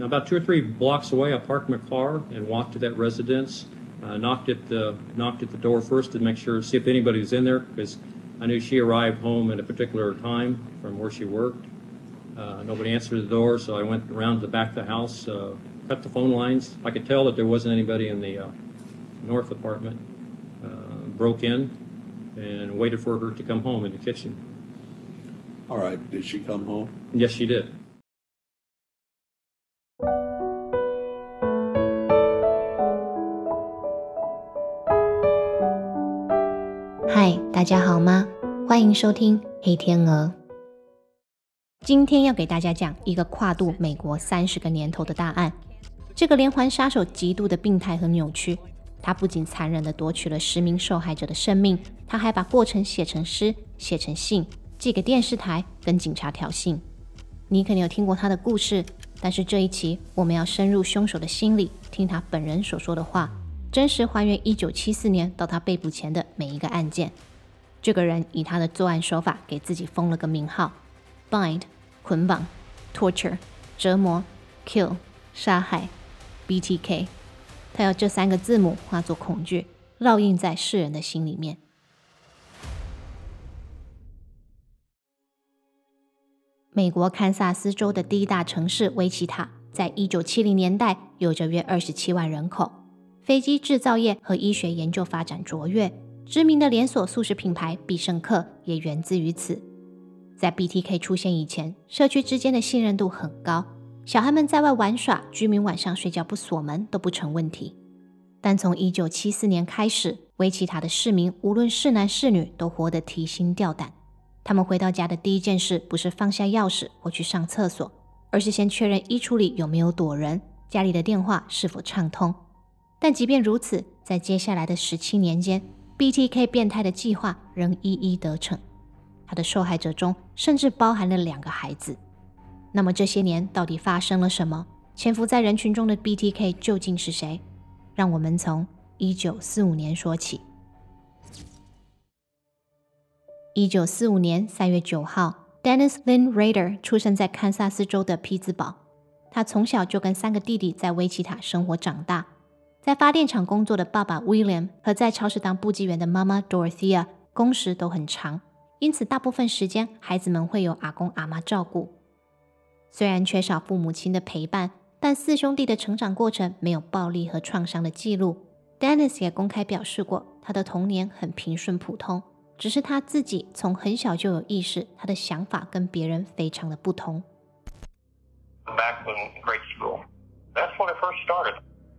about two or three blocks away, I parked my car and walked to that residence. Uh, knocked at the knocked at the door first to make sure to see if anybody was in there because I knew she arrived home at a particular time from where she worked. Uh, nobody answered the door, so I went around to the back of the house, uh, cut the phone lines. I could tell that there wasn't anybody in the uh, north apartment. Uh, broke in and waited for her to come home in the kitchen. All right, did she come home? Yes, she did. 大家好吗？欢迎收听黑天鹅。今天要给大家讲一个跨度美国三十个年头的大案。这个连环杀手极度的病态和扭曲，他不仅残忍地夺取了十名受害者的生命，他还把过程写成诗、写成信，寄给电视台跟警察挑衅。你肯定有听过他的故事，但是这一期我们要深入凶手的心里，听他本人所说的话，真实还原一九七四年到他被捕前的每一个案件。这个人以他的作案手法给自己封了个名号。：bind（ 捆绑）、torture（ 折磨）、kill（ 杀害）、BTK。他要这三个字母化作恐惧，烙印在世人的心里面。美国堪萨斯州的第一大城市维奇塔，在一九七零年代有着约二十七万人口，飞机制造业和医学研究发展卓越，知名的连锁素食品牌必胜客也源自于此。在 BTK 出现以前，社区之间的信任度很高。小孩们在外玩耍，居民晚上睡觉不锁门都不成问题。但从1974年开始，维奇塔的市民无论是男是女都活得提心吊胆。他们回到家的第一件事不是放下钥匙或去上厕所，而是先确认衣橱里有没有躲人，家里的电话是否畅通。但即便如此，在接下来的十七年间，BTK 变态的计划仍一一得逞。他的受害者中甚至包含了两个孩子。那么这些年到底发生了什么？潜伏在人群中的 BTK 究竟是谁？让我们从一九四五年说起。一九四五年三月九号，Dennis Lynn Rader 出生在堪萨斯州的匹兹堡。他从小就跟三个弟弟在威奇塔生活长大。在发电厂工作的爸爸 William 和在超市当部记员的妈妈 Dorothea 工时都很长，因此大部分时间孩子们会由阿公阿妈照顾。虽然缺少父母亲的陪伴，但四兄弟的成长过程没有暴力和创伤的记录。Dennis 也公开表示过，他的童年很平顺普通，只是他自己从很小就有意识，他的想法跟别人非常的不同。Back in grade school, that's when I first started.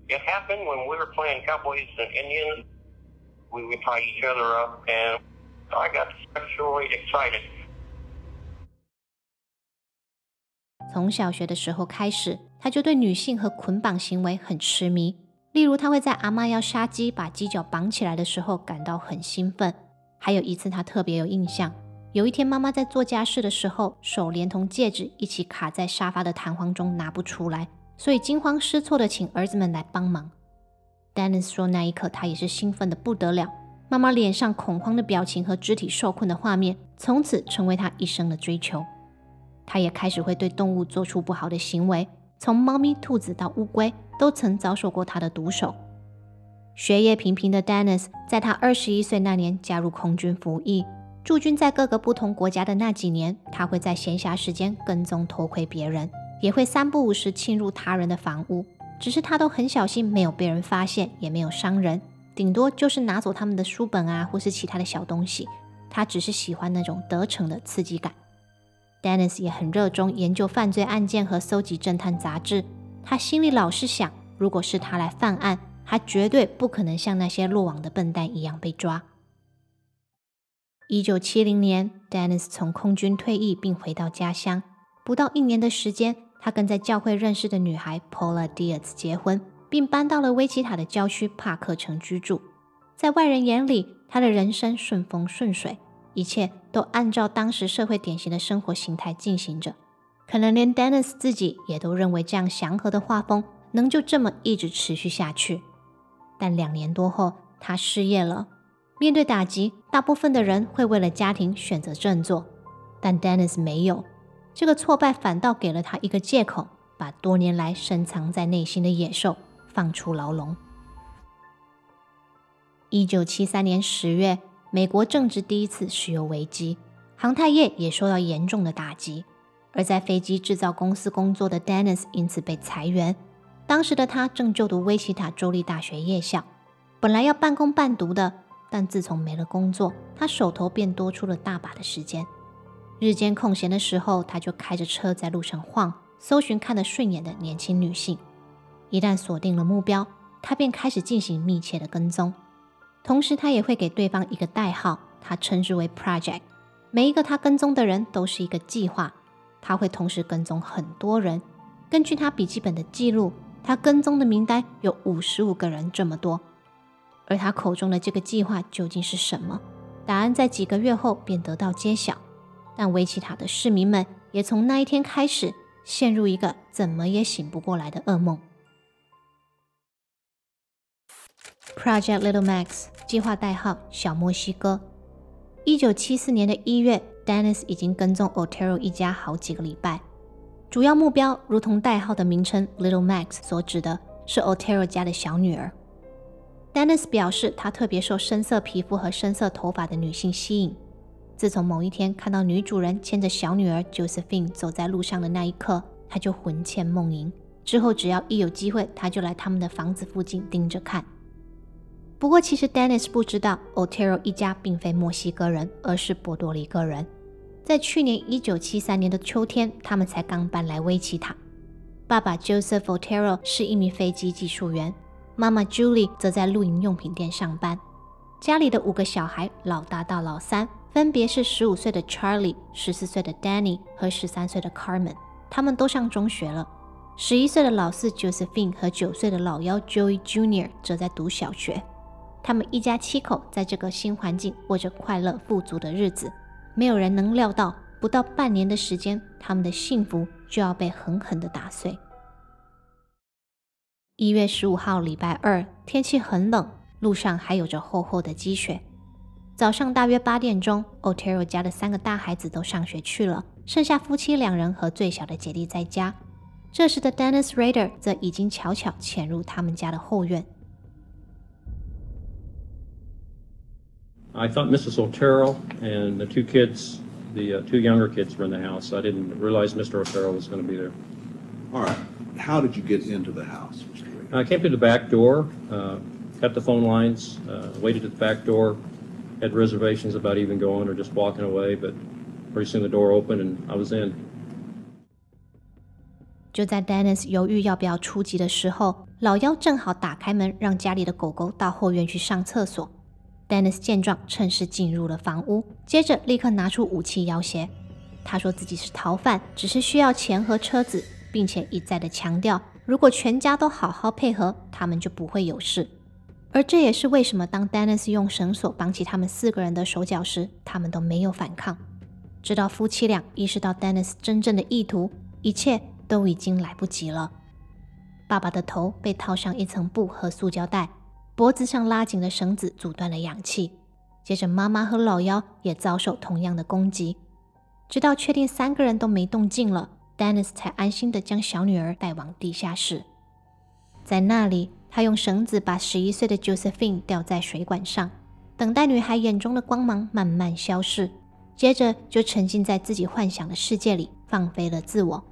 It happened when we were playing cowboys and Indians. We would tie each other up, and I got sexually excited. 从小学的时候开始，他就对女性和捆绑行为很痴迷。例如，他会在阿妈要杀鸡、把鸡脚绑起来的时候感到很兴奋。还有一次，他特别有印象。有一天，妈妈在做家事的时候，手连同戒指一起卡在沙发的弹簧中拿不出来，所以惊慌失措的请儿子们来帮忙。Dennis 说，那一刻他也是兴奋的不得了。妈妈脸上恐慌的表情和肢体受困的画面，从此成为他一生的追求。他也开始会对动物做出不好的行为，从猫咪、兔子到乌龟，都曾遭受过他的毒手。学业平平的 Dennis，在他二十一岁那年加入空军服役，驻军在各个不同国家的那几年，他会在闲暇时间跟踪偷窥别人，也会三不五时侵入他人的房屋，只是他都很小心，没有被人发现，也没有伤人，顶多就是拿走他们的书本啊，或是其他的小东西。他只是喜欢那种得逞的刺激感。Dennis 也很热衷研究犯罪案件和搜集侦探杂志。他心里老是想，如果是他来犯案，他绝对不可能像那些落网的笨蛋一样被抓。一九七零年，Dennis 从空军退役并回到家乡。不到一年的时间，他跟在教会认识的女孩 Paula Diaz 结婚，并搬到了威奇塔的郊区帕克城居住。在外人眼里，他的人生顺风顺水。一切都按照当时社会典型的生活形态进行着，可能连 Dennis 自己也都认为这样祥和的画风能就这么一直持续下去。但两年多后，他失业了。面对打击，大部分的人会为了家庭选择振作，但 Dennis 没有。这个挫败反倒给了他一个借口，把多年来深藏在内心的野兽放出牢笼。一九七三年十月，美国正值第一次石油危机，航太业也受到严重的打击。而在飞机制造公司工作的 Dennis 因此被裁员。当时的他正就读威奇塔州立大学夜校，本来要半工半读的，但自从没了工作，他手头便多出了大把的时间。日间空闲的时候，他就开着车在路上晃，搜寻看得顺眼的年轻女性。一旦锁定了目标，他便开始进行密切的跟踪。同时，他也会给对方一个代号，他称之为 Project。每一个他跟踪的人都是一个计划。他会同时跟踪很多人。根据他笔记本的记录，他跟踪的名单有五十五个人这么多。而他口中的这个计划究竟是什么？答案在几个月后便得到揭晓。但维奇塔的市民们也从那一天开始陷入一个怎么也醒不过来的噩梦。Project Little Max 计划代号小墨西哥。一九七四年的一月，Dennis 已经跟踪 Otero 一家好几个礼拜。主要目标，如同代号的名称 Little Max 所指的，是 Otero 家的小女儿。Dennis 表示，他特别受深色皮肤和深色头发的女性吸引。自从某一天看到女主人牵着小女儿 Josephine 走在路上的那一刻，他就魂牵梦萦。之后只要一有机会，他就来他们的房子附近盯着看。不过，其实 Dennis 不知道，Otero 一家并非墨西哥人，而是波多黎各人。在去年1973年的秋天，他们才刚搬来威奇塔。爸爸 Joseph Otero 是一名飞机技术员，妈妈 Julie 则在露营用品店上班。家里的五个小孩，老大到老三。分别是十五岁的 Charlie、十四岁的 Danny 和十三岁的 Carmen，他们都上中学了。十一岁的老四 Josephine 和九岁的老幺 Joey Jr 则在读小学。他们一家七口在这个新环境过着快乐富足的日子。没有人能料到，不到半年的时间，他们的幸福就要被狠狠地打碎。一月十五号，礼拜二，天气很冷，路上还有着厚厚的积雪。早上大约八点钟，Otero 家的三个大孩子都上学去了，剩下夫妻两人和最小的姐弟在家。这时的 Dennis Rader 则已经悄悄潜入他们家的后院。I thought Mrs. Otero and the two kids, the uh, two younger kids, were in the house. I didn't realize Mr. Otero was going to be there. All right. How did you get into the house, I came through the back door, uh, cut the phone lines, uh, waited at the back door, had reservations about even going or just walking away, but pretty soon the door opened and I was in. 就在 Dennis 犹豫要不要出击的时候，老妖正好打开门，让家里的狗狗到后院去上厕所。Dennis 见状，趁势进入了房屋，接着立刻拿出武器要挟。他说自己是逃犯，只是需要钱和车子，并且一再的强调，如果全家都好好配合，他们就不会有事。而这也是为什么，当 Dennis 用绳索绑起他们四个人的手脚时，他们都没有反抗。直到夫妻俩意识到 Dennis 真正的意图，一切都已经来不及了。爸爸的头被套上一层布和塑胶袋，脖子上拉紧的绳子阻断了氧气。接着，妈妈和老幺也遭受同样的攻击。直到确定三个人都没动静了，Dennis 才安心地将小女儿带往地下室，在那里。他用绳子把十一岁的 Josephine 吊在水管上，等待女孩眼中的光芒慢慢消逝，接着就沉浸在自己幻想的世界里，放飞了自我。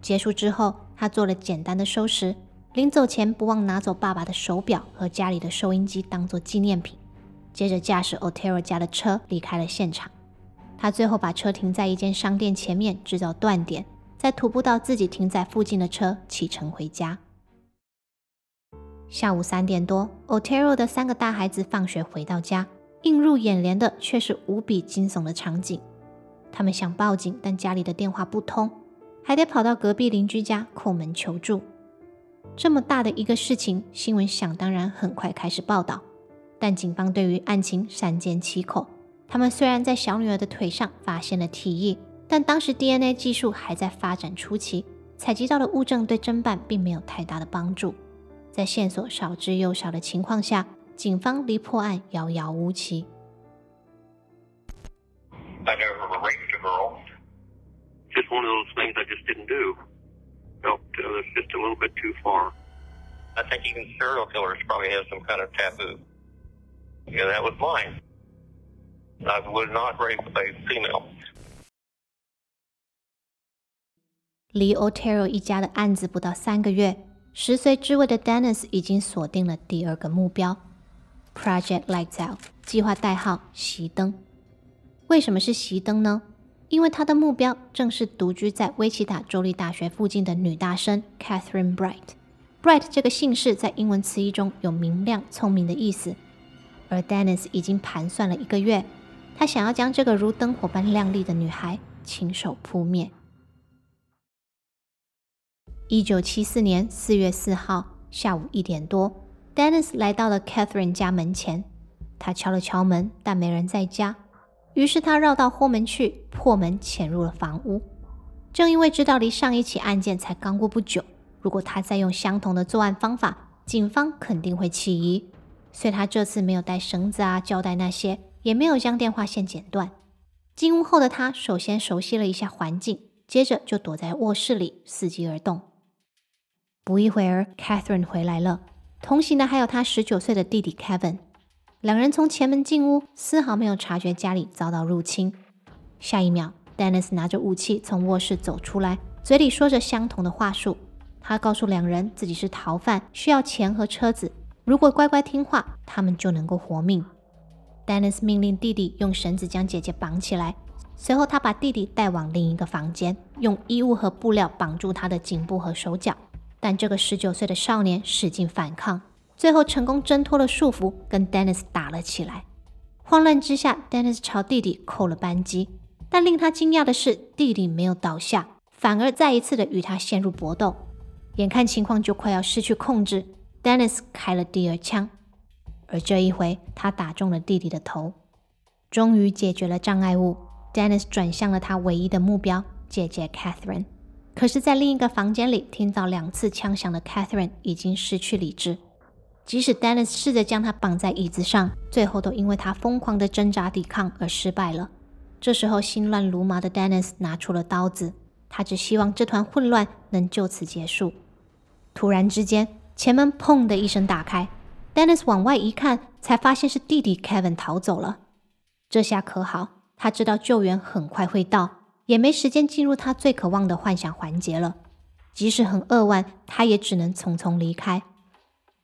结束之后，他做了简单的收拾，临走前不忘拿走爸爸的手表和家里的收音机当做纪念品，接着驾驶 Otero 家的车离开了现场。他最后把车停在一间商店前面，制造断点，再徒步到自己停在附近的车，启程回家。下午三点多，Otero 的三个大孩子放学回到家，映入眼帘的却是无比惊悚的场景。他们想报警，但家里的电话不通，还得跑到隔壁邻居家叩门求助。这么大的一个事情，新闻想当然很快开始报道，但警方对于案情三缄其口。他们虽然在小女儿的腿上发现了体液，但当时 DNA 技术还在发展初期，采集到的物证对侦办并没有太大的帮助。在线索少之又少的情况下，警方离破案遥遥无期。离 Otero 一家的案子不到三个月，十岁之位的 Dennis 已经锁定了第二个目标 ——Project Lights Out，计划代号“熄灯”。为什么是熄灯呢？因为他的目标正是独居在威奇塔州立大学附近的女大生 Catherine Bright。Bright 这个姓氏在英文词义中有明亮、聪明的意思，而 Dennis 已经盘算了一个月，他想要将这个如灯火般亮丽的女孩亲手扑灭。一九七四年四月四号下午一点多，Dennis 来到了 Catherine 家门前。他敲了敲门，但没人在家。于是他绕到后门去，破门潜入了房屋。正因为知道离上一起案件才刚过不久，如果他再用相同的作案方法，警方肯定会起疑。所以他这次没有带绳子啊、胶带那些，也没有将电话线剪断。进屋后的他首先熟悉了一下环境，接着就躲在卧室里伺机而动。不一会儿，Catherine 回来了，同行的还有他十九岁的弟弟 Kevin。两人从前门进屋，丝毫没有察觉家里遭到入侵。下一秒，Dennis 拿着武器从卧室走出来，嘴里说着相同的话术。他告诉两人自己是逃犯，需要钱和车子，如果乖乖听话，他们就能够活命。Dennis 命令弟弟用绳子将姐姐绑起来，随后他把弟弟带往另一个房间，用衣物和布料绑住他的颈部和手脚。但这个十九岁的少年使劲反抗，最后成功挣脱了束缚，跟 Dennis 打了起来。慌乱之下，Dennis 朝弟弟扣了扳机，但令他惊讶的是，弟弟没有倒下，反而再一次的与他陷入搏斗。眼看情况就快要失去控制，Dennis 开了第二枪，而这一回他打中了弟弟的头。终于解决了障碍物，Dennis 转向了他唯一的目标——姐姐 Catherine。可是，在另一个房间里听到两次枪响的 Catherine 已经失去理智。即使 Dennis 试着将她绑在椅子上，最后都因为他疯狂的挣扎抵抗而失败了。这时候，心乱如麻的 Dennis 拿出了刀子，他只希望这团混乱能就此结束。突然之间，前门砰的一声打开，Dennis 往外一看，才发现是弟弟 Kevin 逃走了。这下可好，他知道救援很快会到。也没时间进入他最渴望的幻想环节了。即使很扼腕，他也只能匆匆离开。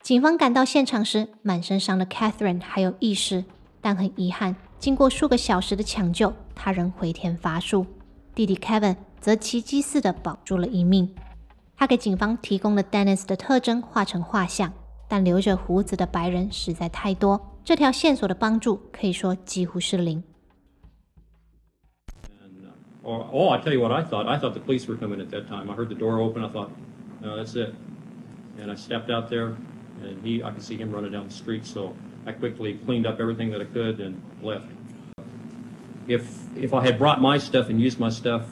警方赶到现场时，满身伤的 Catherine 还有意识，但很遗憾，经过数个小时的抢救，他仍回天乏术。弟弟 Kevin 则奇迹似的保住了一命。他给警方提供了 Dennis 的特征画成画像，但留着胡子的白人实在太多，这条线索的帮助可以说几乎是零。Or, oh, I tell you what I thought. I thought the police were coming at that time. I heard the door open. I thought, no, that's it. And I stepped out there, and he, I could see him running down the street. So I quickly cleaned up everything that I could and left. If if I had brought my stuff and used my stuff,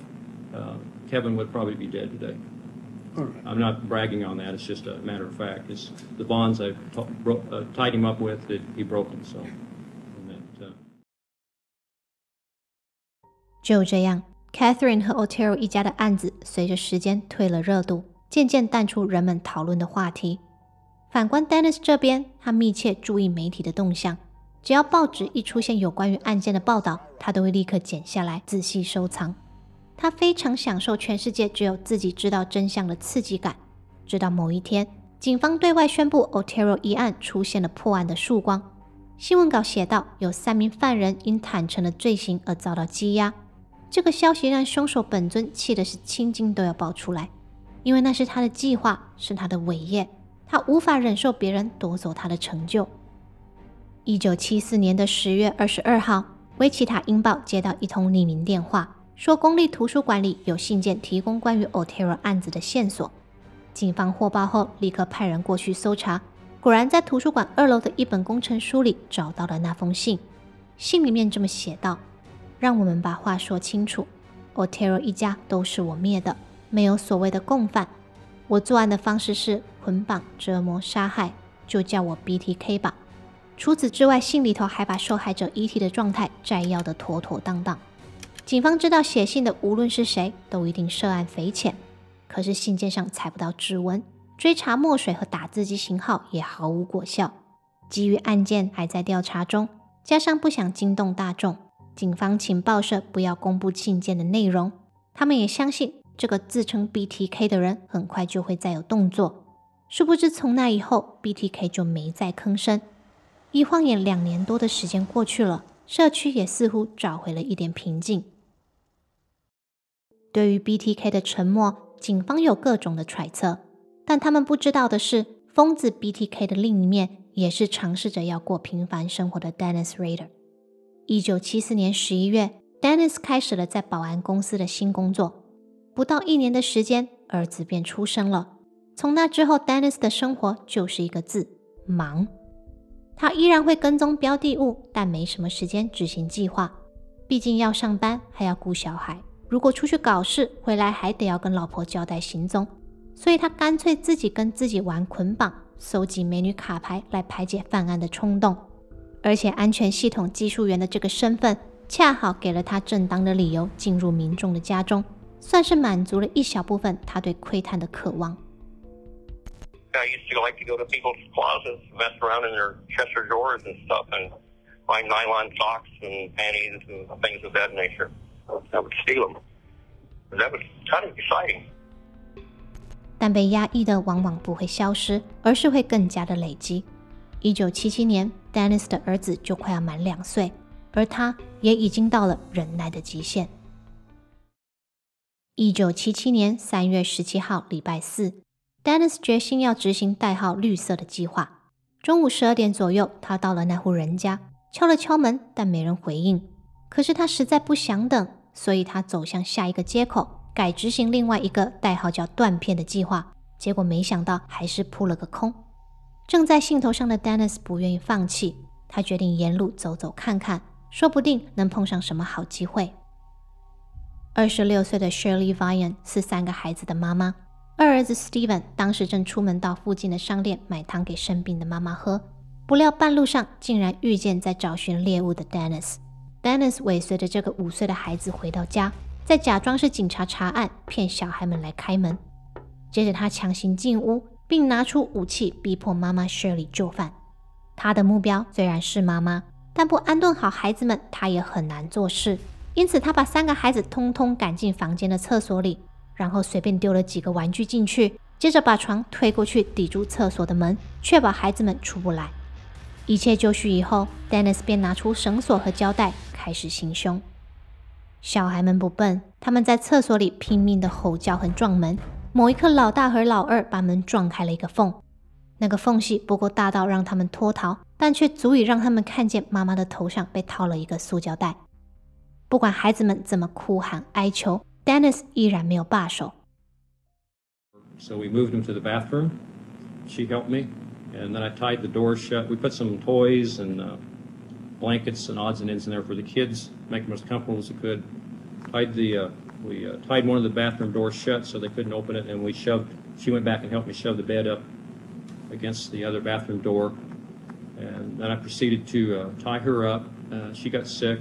uh, Kevin would probably be dead today. All right. I'm not bragging on that. It's just a matter of fact. It's the bonds I t- bro- uh, tied him up with that he broke them. So. And that, uh, 就这样。 Catherine 和 Otero 一家的案子随着时间退了热度，渐渐淡出人们讨论的话题。反观 Dennis 这边，他密切注意媒体的动向，只要报纸一出现有关于案件的报道，他都会立刻剪下来仔细收藏。他非常享受全世界只有自己知道真相的刺激感。直到某一天，警方对外宣布 Otero 一案出现了破案的曙光。新闻稿写道，有三名犯人因坦诚的罪行而遭到羁押。这个消息让凶手本尊气的是青筋都要爆出来，因为那是他的计划，是他的伟业，他无法忍受别人夺走他的成就。一九七四年的十月二十二号，维奇塔英报接到一通匿名电话，说公立图书馆里有信件提供关于 Otero 案子的线索。警方获报后，立刻派人过去搜查，果然在图书馆二楼的一本工程书里找到了那封信。信里面这么写道。让我们把话说清楚，Otero 一家都是我灭的，没有所谓的共犯。我作案的方式是捆绑、折磨、杀害，就叫我 BTK 吧。除此之外，信里头还把受害者遗体的状态摘要的妥妥当当。警方知道写信的无论是谁，都一定涉案匪浅。可是信件上采不到指纹，追查墨水和打字机型号也毫无果效。基于案件还在调查中，加上不想惊动大众，警方请报社不要公布信件的内容。他们也相信这个自称 BTK 的人很快就会再有动作。殊不知，从那以后，BTK 就没再吭声。一晃眼两年多的时间过去了，社区也似乎找回了一点平静。对于 BTK 的沉默，警方有各种的揣测，但他们不知道的是，疯子 BTK 的另一面也是尝试着要过平凡生活的 Dennis Rader。一九七四年十一月，Dennis 开始了在保安公司的新工作，不到一年的时间，儿子便出生了。从那之后，Dennis 的生活就是一个字：忙。他依然会跟踪标的物，但没什么时间执行计划。毕竟要上班，还要顾小孩。如果出去搞事，回来还得要跟老婆交代行踪，所以他干脆自己跟自己玩捆绑，收集美女卡牌来排解犯案的冲动。而且安全系统技术员的这个身份，恰好给了他正当的理由进入民众的家中，算是满足了一小部分他对窥探的渴望。I used to like to go to people's closets, mess around in their Chester drawers and stuff, and find nylon socks and panties and things of that nature. I would steal them. That was kind of exciting. 但被压抑的往往不会消失，而是会更加的累积。一九七七年，Dennis 的儿子就快要满两岁，而他也已经到了忍耐的极限。一九七七年三月十七号，礼拜四。Dennis 决心要执行代号“绿色”的计划。中午十二点左右，他到了那户人家，敲了敲门，但没人回应。可是他实在不想等，所以他走向下一个街口，改执行另外一个代号叫“断片”的计划。结果没想到还是扑了个空。正在兴头上的 Dennis 不愿意放弃，他决定沿路走走看看，说不定能碰上什么好机会。二十六岁的 Shirley Vian 是三个孩子的妈妈。二儿子 Steven 当时正出门到附近的商店买汤给生病的妈妈喝，不料半路上竟然遇见在找寻猎物的 Dennis。Dennis 尾随着这个五岁的孩子回到家，再假装是警察查案，骗小孩们来开门。接着他强行进屋，并拿出武器逼迫妈妈 Shirley 就范。他的目标虽然是妈妈，但不安顿好孩子们，他也很难做事。因此，他把三个孩子通通赶进房间的厕所里。然后随便丢了几个玩具进去，接着把床推过去抵住厕所的门，确保孩子们出不来。一切就绪以后，Dennis 便拿出绳索和胶带开始行凶。小孩们不笨，他们在厕所里拼命的吼叫和撞门。某一刻，老大和老二把门撞开了一个缝，那个缝隙不够大到让他们脱逃，但却足以让他们看见妈妈的头上被套了一个塑胶袋。不管孩子们怎么哭喊哀求。Dennis 依然没有罢手。So we moved him to the bathroom. She helped me, and then I tied the door shut. We put some toys and uh, blankets and odds and ends in there for the kids, make them as comfortable as we could. Tied the uh, we uh, tied one of the bathroom doors shut so they couldn't open it, and we shoved. She went back and helped me shove the bed up against the other bathroom door, and then I proceeded to uh, tie her up. Uh, she got sick,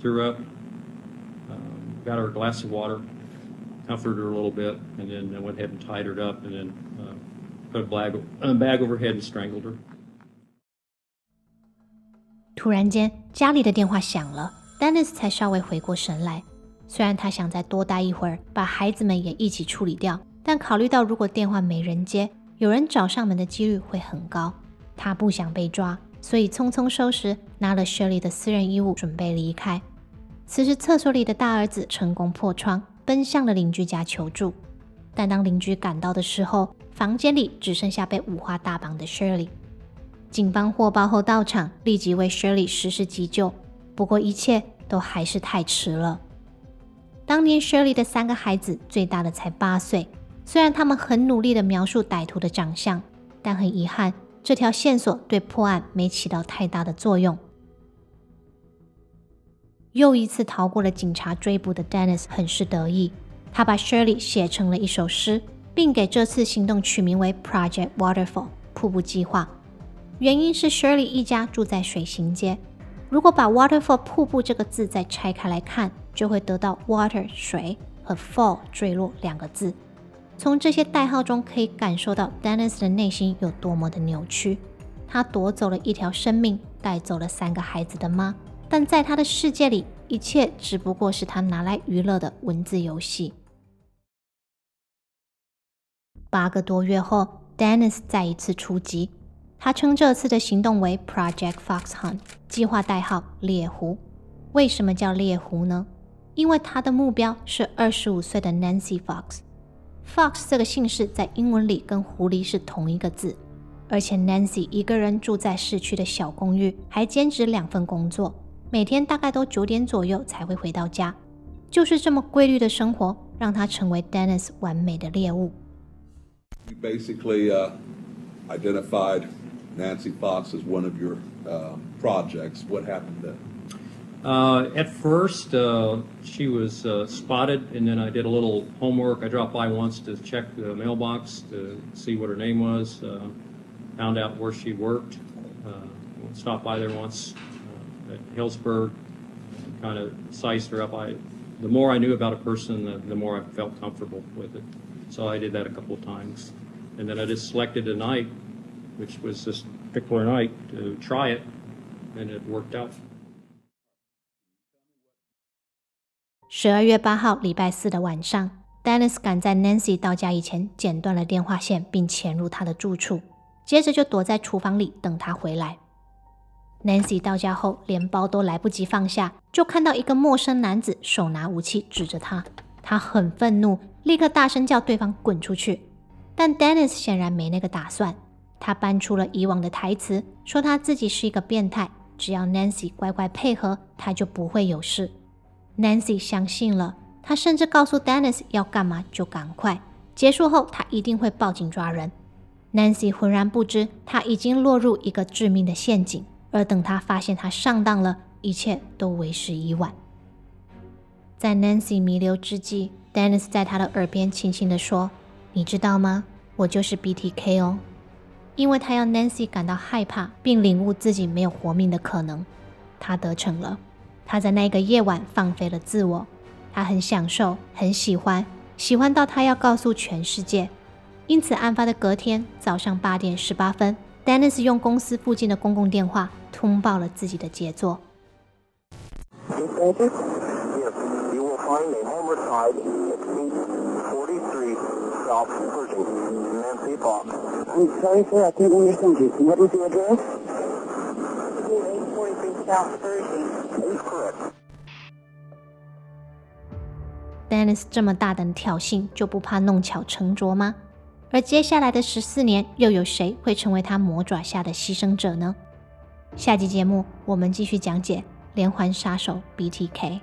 threw up, got her a glass of water, comforted her a little bit, and then I went ahead and tied her up, and then uh, put a bag, a bag over her head and strangled her. 突然间，家里的电话响了，Dennis 才稍微回过神来。 虽然他想再多待一会儿，把孩子们也一起处理掉，但考虑到如果电话没人接，有人找上门的几率会很高，他不想被抓，所以匆匆收拾，拿了 Shirley 的私人衣物，准备离开。此时，厕所里的大儿子成功破窗，奔向了邻居家求助。但当邻居赶到的时候，房间里只剩下被五花大绑的 Shirley。警方获报后到场，立即为 Shirley 实施急救。不过，一切都还是太迟了。当年 Shirley 的三个孩子，最大的才八岁。虽然他们很努力地描述歹徒的长相，但很遗憾，这条线索对破案没起到太大的作用。又一次逃过了警察追捕的 Dennis 很是得意，他把 Shirley 写成了一首诗，并给这次行动取名为 Project Waterfall 瀑布计划。原因是 Shirley 一家住在水行街，如果把 Waterfall 瀑布这个字再拆开来看，就会得到 water 水和 fall 坠落两个字。从这些代号中可以感受到 Dennis 的内心有多么的扭曲。他夺走了一条生命，带走了三个孩子的妈，但在他的世界里，一切只不过是他拿来娱乐的文字游戏。八个多月后，Dennis 再一次出击。他称这次的行动为 Project Fox Hunt，计划代号猎狐。为什么叫猎狐呢？因为他的目标是二十五岁的 Nancy Fox。Fox 这个姓氏在英文里跟狐狸是同一个字，而且 Nancy 一个人住在市区的小公寓，还兼职两份工作，每天大概都九点左右才会回到家。就是这么规律的生活，让他成为 Dennis 完美的猎物。You basically uh, identified Nancy Fox as one of your uh, projects. What happened then? Uh, at first, uh, she was uh, spotted, and then I did a little homework. I dropped by once to check the mailbox to see what her name was. Uh, found out where she worked. Uh, stopped by there once uh, at Hillsburg. Kind of sized her up. I, the more I knew about a person, the, the more I felt comfortable with it. So I did that a couple of times, and then I just selected a night, which was this particular night, to try it, and it worked out. 十二月八号，礼拜四的晚上，Dennis 赶在 Nancy 到家以前剪断了电话线，并潜入她的住处，接着就躲在厨房里等她回来。Nancy 到家后，连包都来不及放下，就看到一个陌生男子手拿武器指着他。他很愤怒，立刻大声叫对方滚出去。但 Dennis 显然没那个打算，他搬出了以往的台词，说他自己是一个变态，只要 Nancy 乖乖配合，他就不会有事。Nancy 相信了，她甚至告诉 Dennis 要干嘛就赶快。结束后，他一定会报警抓人。Nancy 浑然不知，他已经落入一个致命的陷阱。而等他发现他上当了，一切都为时已晚。在 Nancy 弥留之际，Dennis 在他的耳边轻轻地说：“你知道吗？我就是 BTK 哦。”因为他要 Nancy 感到害怕，并领悟自己没有活命的可能。他得逞了。他在那个夜晚放飞了自我，他很享受，很喜欢，喜欢到他要告诉全世界。因此，案发的隔天早上八点十八分，Dennis 用公司附近的公共电话通报了自己的杰作。Dennis 这么大胆挑衅，就不怕弄巧成拙吗？而接下来的十四年，又有谁会成为他魔爪下的牺牲者呢？下集节目我们继续讲解连环杀手 BTK。